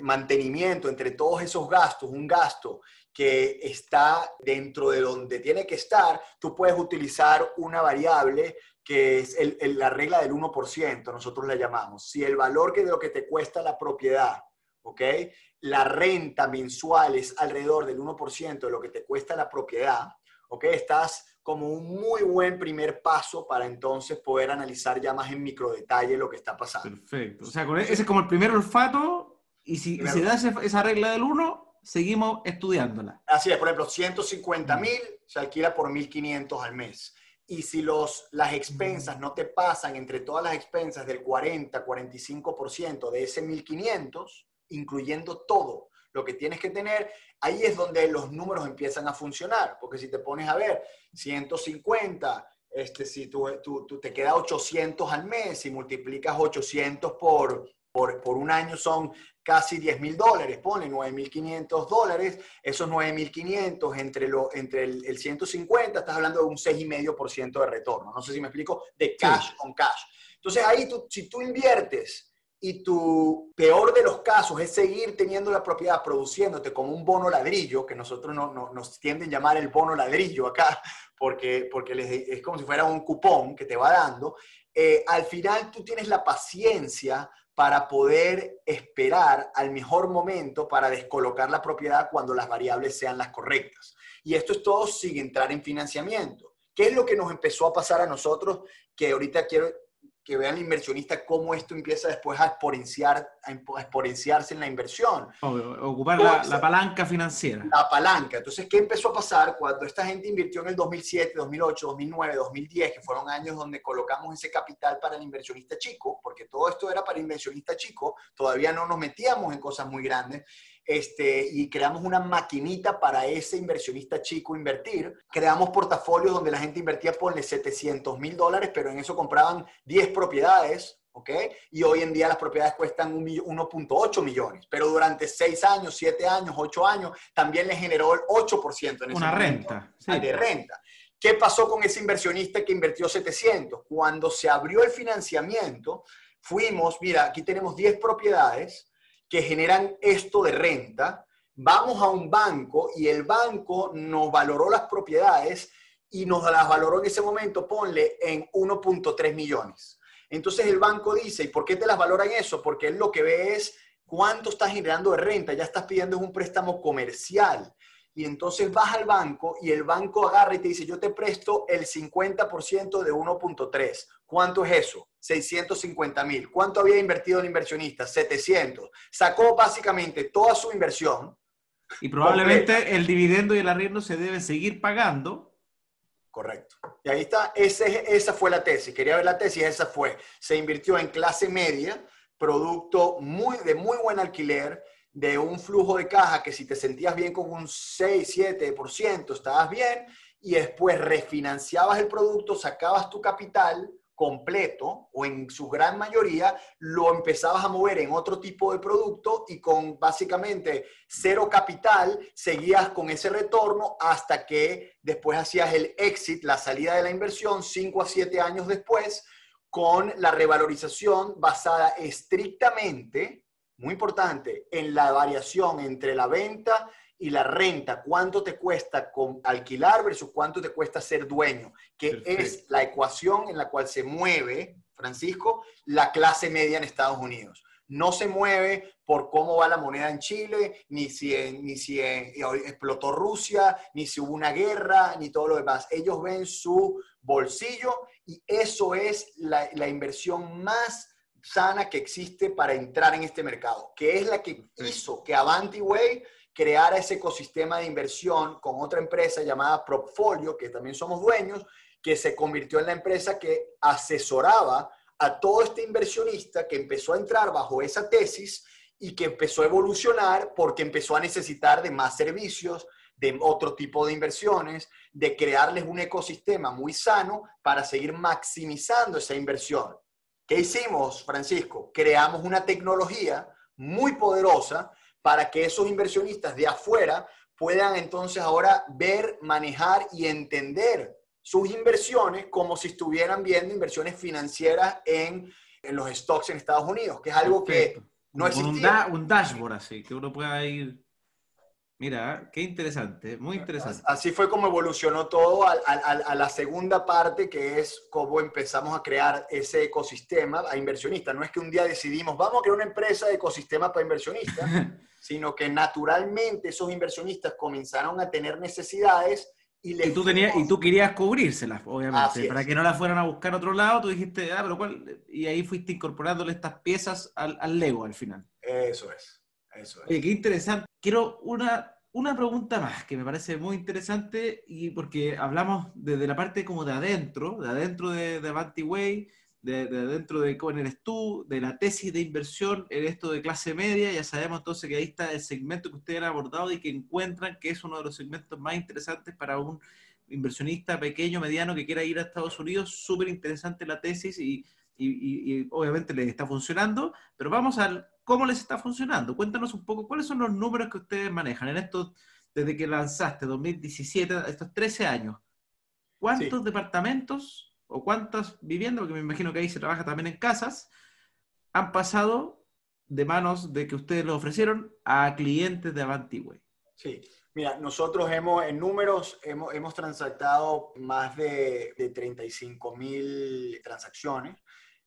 mantenimiento entre todos esos gastos, un gasto que está dentro de donde tiene que estar, tú puedes utilizar una variable que es la regla del 1%, nosotros la llamamos. Si el valor que de lo que te cuesta la propiedad, ¿ok? La renta mensual es alrededor del 1% de lo que te cuesta la propiedad, ¿ok? Estás como un muy buen primer paso para entonces poder analizar ya más en micro detalle lo que está pasando. Perfecto. O sea, ese es como el primer olfato y si, se da esa regla del 1, seguimos estudiándola. Así es, por ejemplo, 150 mil se alquila por 1.500 al mes. Y si los, las expensas no te pasan entre todas las expensas del 40, 45% de ese 1.500, incluyendo todo, lo que tienes que tener, ahí es donde los números empiezan a funcionar, porque si te pones a ver 150, este, si tú, tú, te queda 800 al mes y multiplicas 800 por, por, por, un año son casi 10 mil dólares, pone 9.500 dólares, esos 9.500 entre, lo, entre el, el, 150, estás hablando de un 6,5% de retorno, no sé si me explico, de cash con cash. Entonces ahí tú, si tú inviertes y tu peor de los casos es seguir teniendo la propiedad produciéndote como un bono ladrillo, que nosotros no, nos tienden a llamar el bono ladrillo acá, porque, porque es como si fuera un cupón que te va dando, eh, al final tú tienes la paciencia para poder esperar al mejor momento para descolocar la propiedad cuando las variables sean las correctas. Y esto es todo sin entrar en financiamiento. ¿Qué es lo que nos empezó a pasar a nosotros? Que ahorita quiero que vean el inversionista cómo esto empieza después a, exponenciar, a exponenciarse en la inversión. ocupar la, la, palanca financiera. La palanca. Entonces, ¿qué empezó a pasar cuando esta gente invirtió en el 2007, 2008, 2009, 2010, que fueron años donde colocamos ese capital para el inversionista chico, porque todo esto era para el inversionista chico, todavía no nos metíamos en cosas muy grandes este, y creamos una maquinita para ese inversionista chico invertir. Creamos portafolios donde la gente invertía, ponle 700 mil dólares, pero en eso compraban 10 propiedades, ¿ok? Y hoy en día las propiedades cuestan 1.8 millones, pero durante 6 años, 7 años, 8 años, también le generó el 8% en ese Una renta. Sí. De renta. ¿Qué pasó con ese inversionista que invirtió 700? Cuando se abrió el financiamiento, fuimos, mira, aquí tenemos 10 propiedades, que generan esto de renta, vamos a un banco y el banco nos valoró las propiedades y nos las valoró en ese momento, ponle en 1.3 millones. Entonces el banco dice, ¿y por qué te las valora en eso? Porque él lo que ve es cuánto estás generando de renta, ya estás pidiendo un préstamo comercial. Y entonces vas al banco y el banco agarra y te dice, yo te presto el 50% de 1.3. ¿Cuánto es eso? 650 mil. ¿Cuánto había invertido el inversionista? 700. Sacó básicamente toda su inversión. Y probablemente el dividendo y el arriendo se deben seguir pagando. Correcto. Y ahí está, esa fue la tesis. Quería ver la tesis, esa fue. Se invirtió en clase media, producto muy, de muy buen alquiler, de un flujo de caja que si te sentías bien con un 6, 7%, estabas bien, y después refinanciabas el producto, sacabas tu capital completo o en su gran mayoría lo empezabas a mover en otro tipo de producto y con básicamente cero capital seguías con ese retorno hasta que después hacías el exit, la salida de la inversión, cinco a siete años después, con la revalorización basada estrictamente, muy importante, en la variación entre la venta y la renta, cuánto te cuesta con alquilar versus cuánto te cuesta ser dueño, que es la ecuación en la cual se mueve, Francisco, la clase media en Estados Unidos. No se mueve por cómo va la moneda en Chile, ni si, ni si explotó Rusia, ni si hubo una guerra, ni todo lo demás. Ellos ven su bolsillo y eso es la, la inversión más sana que existe para entrar en este mercado, que es la que hizo que Avanti Way crear ese ecosistema de inversión con otra empresa llamada Propfolio, que también somos dueños, que se convirtió en la empresa que asesoraba a todo este inversionista que empezó a entrar bajo esa tesis y que empezó a evolucionar porque empezó a necesitar de más servicios, de otro tipo de inversiones, de crearles un ecosistema muy sano para seguir maximizando esa inversión. ¿Qué hicimos, Francisco? Creamos una tecnología muy poderosa para que esos inversionistas de afuera puedan entonces ahora ver, manejar y entender sus inversiones como si estuvieran viendo inversiones financieras en, los stocks en Estados Unidos, que es algo que No existía. Un, un, dashboard así, que uno pueda ir... Mira, qué interesante, muy interesante. Así fue como evolucionó todo a, a, la segunda parte, que es cómo empezamos a crear ese ecosistema a inversionistas. No es que un día decidimos, vamos a crear una empresa de ecosistema para inversionistas, sino que naturalmente esos inversionistas comenzaron a tener necesidades y, y tú, tenías, y tú querías cubrírselas, obviamente, para que no las fueran a buscar a otro lado, tú dijiste, ah, pero ¿cuál? Y ahí fuiste incorporándole estas piezas al, al Lego al final. Eso es. Eso Oye, qué interesante. Quiero una, una pregunta más que me parece muy interesante y porque hablamos desde la parte como de adentro, de adentro de, de Avanti Way, de, de, adentro de cómo eres tú, de la tesis de inversión en esto de clase media. Ya sabemos entonces que ahí está el segmento que ustedes han abordado y que encuentran que es uno de los segmentos más interesantes para un inversionista pequeño, mediano que quiera ir a Estados Unidos. Súper interesante la tesis y, y, y obviamente les está funcionando, pero vamos al ¿Cómo les está funcionando? Cuéntanos un poco cuáles son los números que ustedes manejan en estos, desde que lanzaste 2017, estos 13 años. ¿Cuántos departamentos o cuántas viviendas, porque me imagino que ahí se trabaja también en casas, han pasado de manos de que ustedes lo ofrecieron a clientes de Avantiway? Sí, Mira, nosotros hemos, en números, hemos, hemos transactado más de, de 35 mil transacciones.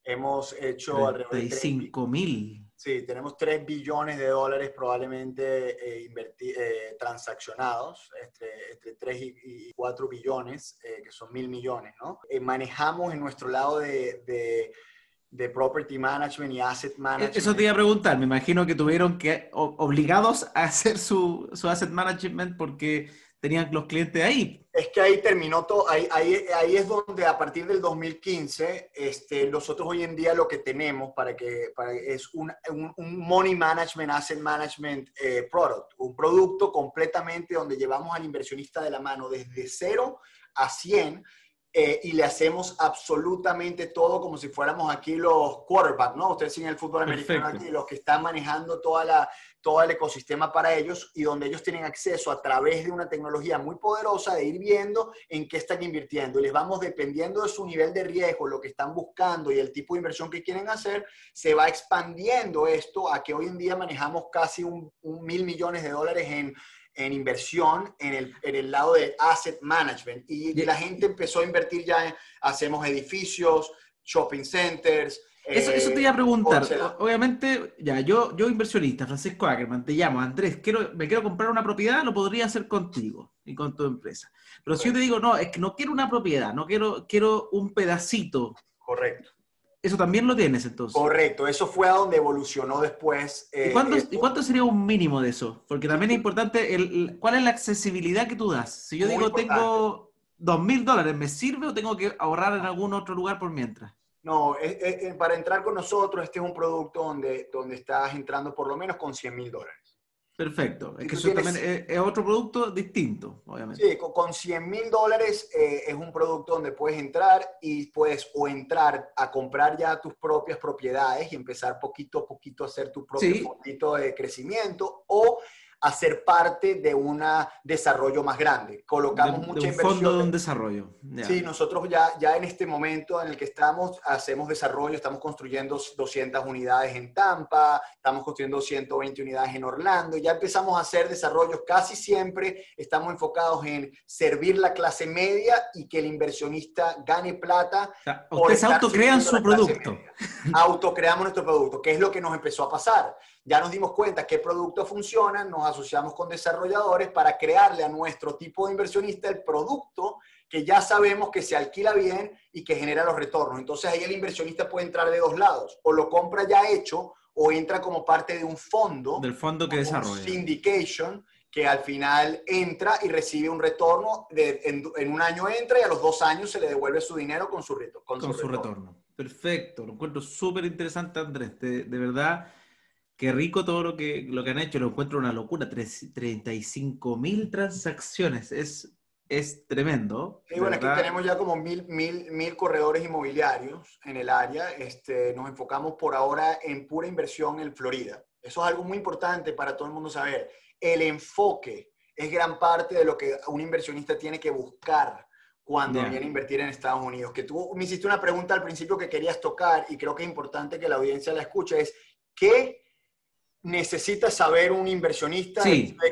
Hemos hecho alrededor de 35 mil. Sí, tenemos 3 billones de dólares probablemente eh, eh, transaccionados, entre, entre 3 y, 4 billones, eh, que son mil millones, ¿no? manejamos en nuestro lado de, de, de, property management y asset management. Eso te iba a preguntar, me imagino que tuvieron que, obligados a hacer su, su asset management porque tenían los clientes ahí. Es que ahí terminó todo, ahí, ahí, ahí, es donde a partir del 2015, este, nosotros hoy en día lo que tenemos para que, para, es un, un, Money Management, Asset Management eh, Product, un producto completamente donde llevamos al inversionista de la mano desde cero a 100 eh, y le hacemos absolutamente todo como si fuéramos aquí los quarterbacks, ¿no? Ustedes siguen el fútbol americano aquí, los que están manejando toda la, todo el ecosistema para ellos y donde ellos tienen acceso a través de una tecnología muy poderosa de ir viendo en qué están invirtiendo. Y les vamos, dependiendo de su nivel de riesgo, lo que están buscando y el tipo de inversión que quieren hacer, se va expandiendo esto a que hoy en día manejamos casi un, un mil millones de dólares en en inversión en el, en el lado de asset management. Y la gente empezó a invertir ya en, hacemos edificios, shopping centers. Eso, eso te iba a eh, preguntar. Obviamente, ya, yo, yo inversionista, Francisco Ackerman, te llamo, Andrés, quiero, me quiero comprar una propiedad, lo podría hacer contigo y con tu empresa. Pero si yo te digo, no, es que no quiero una propiedad, no quiero, quiero un pedacito. Correcto. Eso también lo tienes entonces. Correcto, eso fue a donde evolucionó después. ¿Y, cuánto, ¿Y, cuánto, sería un mínimo de eso? Porque también es importante, el, ¿cuál es la accesibilidad que tú das? Si yo digo tengo dos mil dólares, ¿me sirve o tengo que ahorrar en algún otro lugar por mientras? No, para entrar con nosotros, este es un producto donde, donde estás entrando por lo menos con 100 mil dólares. Perfecto. Es que eso también es, otro producto distinto, obviamente. Sí, con 100 mil dólares eh, es un producto donde puedes entrar y puedes o entrar a comprar ya tus propias propiedades y empezar poquito a poquito a hacer tu propio sí. de crecimiento o hacer parte de un desarrollo más grande. Colocamos de, mucha de un inversión. fondo de un desarrollo. Yeah. Sí, nosotros ya, ya en este momento en el que estamos, hacemos desarrollo, estamos construyendo 200 unidades en Tampa, estamos construyendo 120 unidades en Orlando, ya empezamos a hacer desarrollos, casi siempre estamos enfocados en servir la clase media y que el inversionista gane plata. O sea, ustedes autocrean su producto. Autocreamos nuestro producto, que es lo que nos empezó a pasar ya nos dimos cuenta qué producto funciona, nos asociamos con desarrolladores para crearle a nuestro tipo de inversionista el producto que ya sabemos que se alquila bien y que genera los retornos. Entonces ahí el inversionista puede entrar de dos lados, o lo compra ya hecho o entra como parte de un fondo. Del fondo que desarrolla. Syndication, que al final entra y recibe un retorno, de, en, en, un año entra y a los dos años se le devuelve su dinero con su, reto, con, con su, su retorno. retorno. Perfecto, lo encuentro súper interesante Andrés, de, de verdad Qué rico todo lo que, lo que han hecho, lo encuentro una locura. 35 mil transacciones, es, es tremendo. Sí, bueno, aquí tenemos ya como mil, mil, mil corredores inmobiliarios en el área. Este, nos enfocamos por ahora en pura inversión en Florida. Eso es algo muy importante para todo el mundo saber. El enfoque es gran parte de lo que un inversionista tiene que buscar cuando yeah. viene a invertir en Estados Unidos. Que tú me hiciste una pregunta al principio que querías tocar y creo que es importante que la audiencia la escuche, es ¿qué necesitas saber un inversionista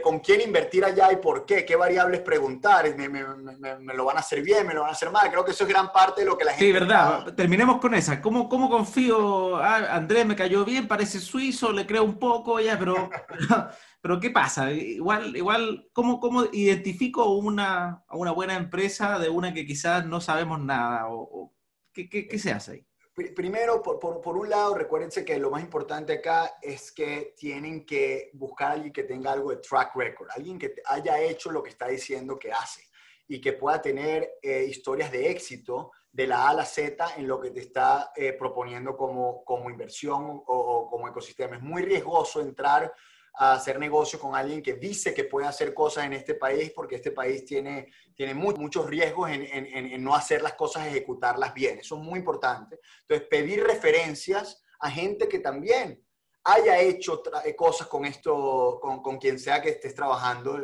con quién invertir allá y por qué, qué variables preguntar, me, lo van a hacer bien, me lo van a hacer mal. Creo que eso es gran parte de lo que la gente... Sí, verdad. Terminemos con esa. ¿Cómo, cómo confío? Ah, Andrés me cayó bien, parece suizo, le creo un poco, ya, pero, pero, ¿qué pasa? Igual, igual ¿cómo, cómo identifico una, una buena empresa de una que quizás no sabemos nada? O, ¿qué, qué, qué se hace ahí? Primero, por, un lado, recuérdense que lo más importante acá es que tienen que buscar a alguien que tenga algo de track record, alguien que haya hecho lo que está diciendo que hace y que pueda tener eh, historias de éxito de la A a la Z en lo que te está eh, proponiendo como, inversión o, como ecosistema. Es muy riesgoso entrar a hacer negocio con alguien que dice que puede hacer cosas en este país, porque este país tiene, tiene muchos riesgos en, en, no hacer las cosas, ejecutarlas bien. Eso es muy importante. Entonces, pedir referencias a gente que también haya hecho eh, cosas con esto, con, con, quien sea que estés trabajando,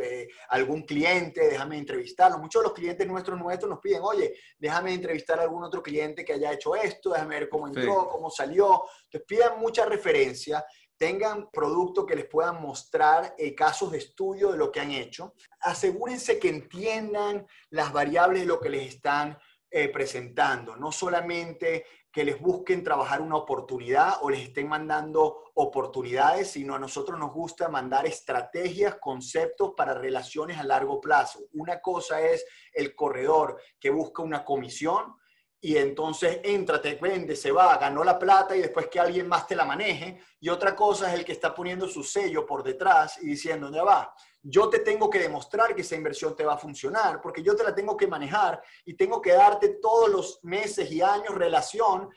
algún cliente, déjame entrevistarlo. Muchos de los clientes nuestros nuestros nos piden, oye, déjame entrevistar a algún otro cliente que haya hecho esto, déjame ver cómo entró, cómo salió. Entonces piden mucha referencia tengan productos que les puedan mostrar eh, casos de estudio de lo que han hecho. Asegúrense que entiendan las variables de lo que les están eh, presentando, no solamente que les busquen trabajar una oportunidad o les estén mandando oportunidades, sino a nosotros nos gusta mandar estrategias, conceptos para relaciones a largo plazo. Una cosa es el corredor que busca una comisión, y entonces entra, te vende, se va, ganó la plata y después que alguien más te la maneje. Y otra cosa es el que está poniendo su sello por detrás y diciendo, ya va, yo te tengo que demostrar que esa inversión te va a funcionar, porque yo te la tengo que manejar y tengo que darte todos los meses y años relación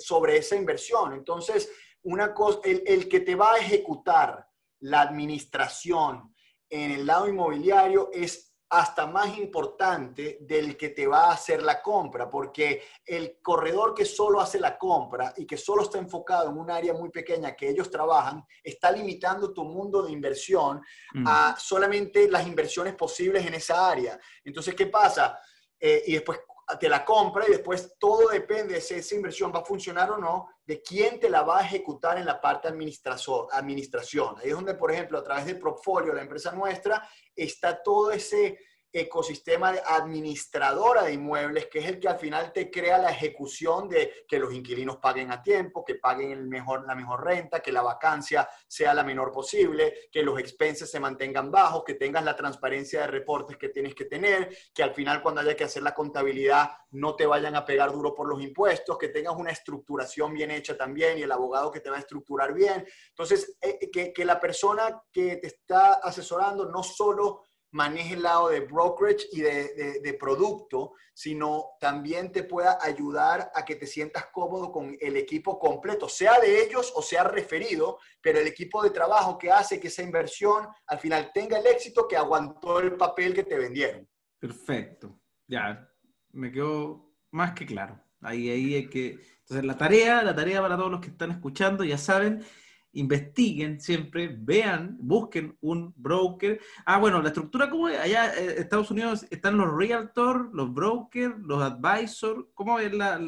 sobre esa inversión. Entonces, una cosa, el, el que te va a ejecutar la administración en el lado inmobiliario es hasta más importante del que te va a hacer la compra, porque el corredor que solo hace la compra y que solo está enfocado en un área muy pequeña que ellos trabajan, está limitando tu mundo de inversión mm. a solamente las inversiones posibles en esa área. Entonces, ¿qué pasa? Eh, y después te la compra y después todo depende de si esa inversión va a funcionar o no, de quién te la va a ejecutar en la parte administración. Ahí es donde, por ejemplo, a través del portfolio, la empresa nuestra, está todo ese ecosistema de administradora de inmuebles, que es el que al final te crea la ejecución de que los inquilinos paguen a tiempo, que paguen la mejor renta, que la vacancia sea la menor posible, que los expenses se mantengan bajos, que tengas la transparencia de reportes que tienes que tener, que al final cuando haya que hacer la contabilidad no te vayan a pegar duro por los impuestos, que tengas una estructuración bien hecha también y el abogado que te va a estructurar bien. Entonces, eh, que, que la persona que te está asesorando no solo maneje el lado de brokerage y de, producto, sino también te pueda ayudar a que te sientas cómodo con el equipo completo, sea de ellos o sea referido, pero el equipo de trabajo que hace que esa inversión al final tenga el éxito que aguantó el papel que te vendieron. Perfecto, ya, me quedó más que claro. Ahí, ahí hay que... Entonces, la tarea, la tarea para todos los que están escuchando, ya saben, investiguen siempre, vean, busquen un broker. Ah, bueno, la estructura, ¿cómo es? Allá en Estados Unidos están los realtors, los brokers, los advisors. ¿Cómo es la...?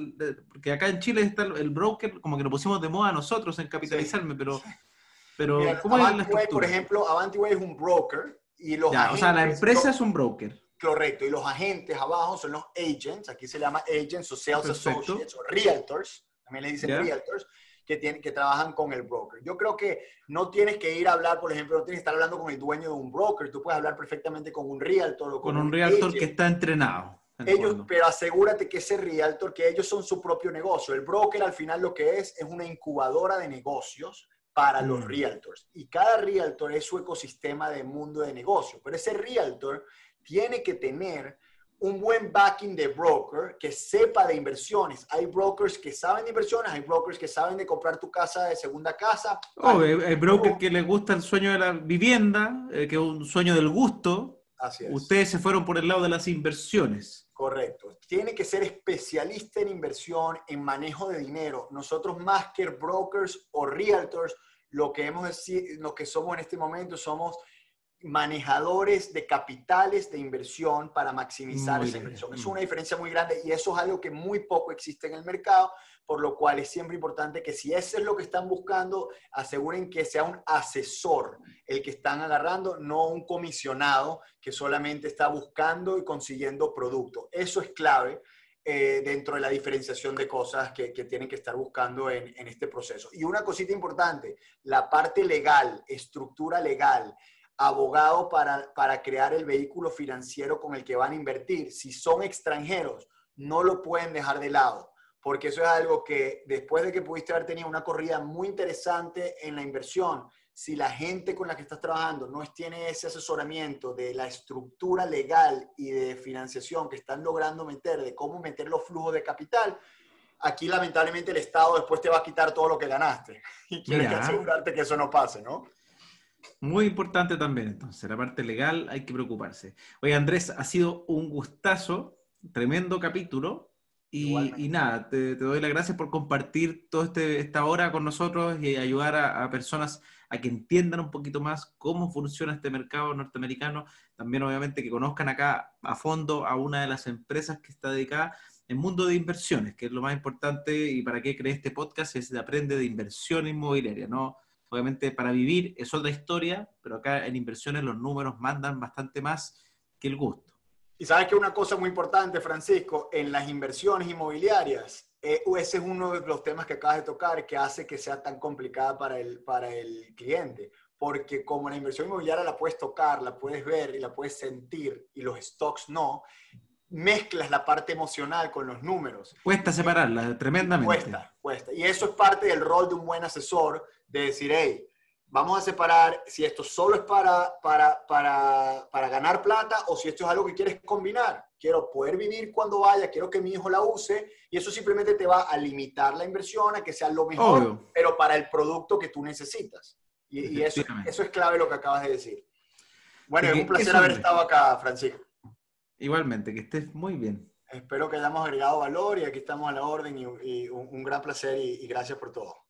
Porque acá en Chile está el broker, como que lo pusimos de moda nosotros en capitalizarme, pero... pero ¿cómo es la estructura? por ejemplo, Avantiway es un broker y los O sea, la empresa es un broker. Correcto, y los agentes abajo son los agents, aquí se llama agents o sales associates o realtors, también le dicen realtors que, tienen, que trabajan con el broker. Yo creo que no tienes que ir a hablar, por ejemplo, no tienes que estar hablando con el dueño de un broker, tú puedes hablar perfectamente con un realtor o con, un, realtor que está entrenado. Ellos, pero asegúrate que ese realtor, que ellos son su propio negocio. El broker al final lo que es es una incubadora de negocios para los mm. realtors. Y cada realtor es su ecosistema de mundo de negocio. Pero ese realtor tiene que tener un buen backing de broker que sepa de inversiones. Hay brokers que saben de inversiones, hay brokers que saben de comprar tu casa de segunda casa. Oh, hay, brokers que les gusta el sueño de la vivienda, eh, que es un sueño del gusto. Así es. Ustedes se fueron por el lado de las inversiones. Correcto. Tiene que ser especialista en inversión, en manejo de dinero. Nosotros más que brokers o realtors, lo que hemos lo que somos en este momento somos manejadores de capitales de inversión para maximizar esa inversión. Es una diferencia muy grande y eso es algo que muy poco existe en el mercado, por lo cual es siempre importante que si eso es lo que están buscando, aseguren que sea un asesor el que están agarrando, no un comisionado que solamente está buscando y consiguiendo producto. Eso es clave. Eh, dentro de la diferenciación de cosas que, tienen que estar buscando en, en, este proceso. Y una cosita importante, la parte legal, estructura legal, abogado para, para crear el vehículo financiero con el que van a invertir. Si son extranjeros, no lo pueden dejar de lado, porque eso es algo que después de que pudiste haber tenido una corrida muy interesante en la inversión, si la gente con la que estás trabajando no tiene ese asesoramiento de la estructura legal y de financiación que están logrando meter, de cómo meter los flujos de capital, aquí lamentablemente el Estado después te va a quitar todo lo que ganaste y quieres que asegurarte que eso no pase, ¿no? Muy importante también, entonces, la parte legal hay que preocuparse. Oye, Andrés, ha sido un gustazo, tremendo capítulo. Y, nada, te, doy las gracias por compartir toda este, esta hora con nosotros y ayudar a, personas a que entiendan un poquito más cómo funciona este mercado norteamericano. También, obviamente, que conozcan acá a fondo a una de las empresas que está dedicada en mundo de inversiones, que es lo más importante y para qué creé este podcast, es de aprende de inversión inmobiliaria, ¿no? Obviamente para vivir es otra historia, pero acá en inversiones los números mandan bastante más que el gusto. Y sabes que una cosa muy importante, Francisco, en las inversiones inmobiliarias, eh, ese es uno de los temas que acabas de tocar que hace que sea tan complicada para el, para el cliente. Porque como la inversión inmobiliaria la puedes tocar, la puedes ver y la puedes sentir y los stocks no, mezclas la parte emocional con los números. Cuesta separarla tremendamente. Cuesta, cuesta. Y eso es parte del rol de un buen asesor, de decir, hey, vamos a separar si esto solo es para, para, para, para ganar plata o si esto es algo que quieres combinar. Quiero poder vivir cuando vaya, quiero que mi hijo la use y eso simplemente te va a limitar la inversión a que sea lo mejor, pero para el producto que tú necesitas. Y, eso, eso es clave lo que acabas de decir. Bueno, es un placer haber estado acá, Francisco. Igualmente, que estés muy bien. Espero que hayamos agregado valor y aquí estamos a la orden y, un, gran placer y gracias por todo.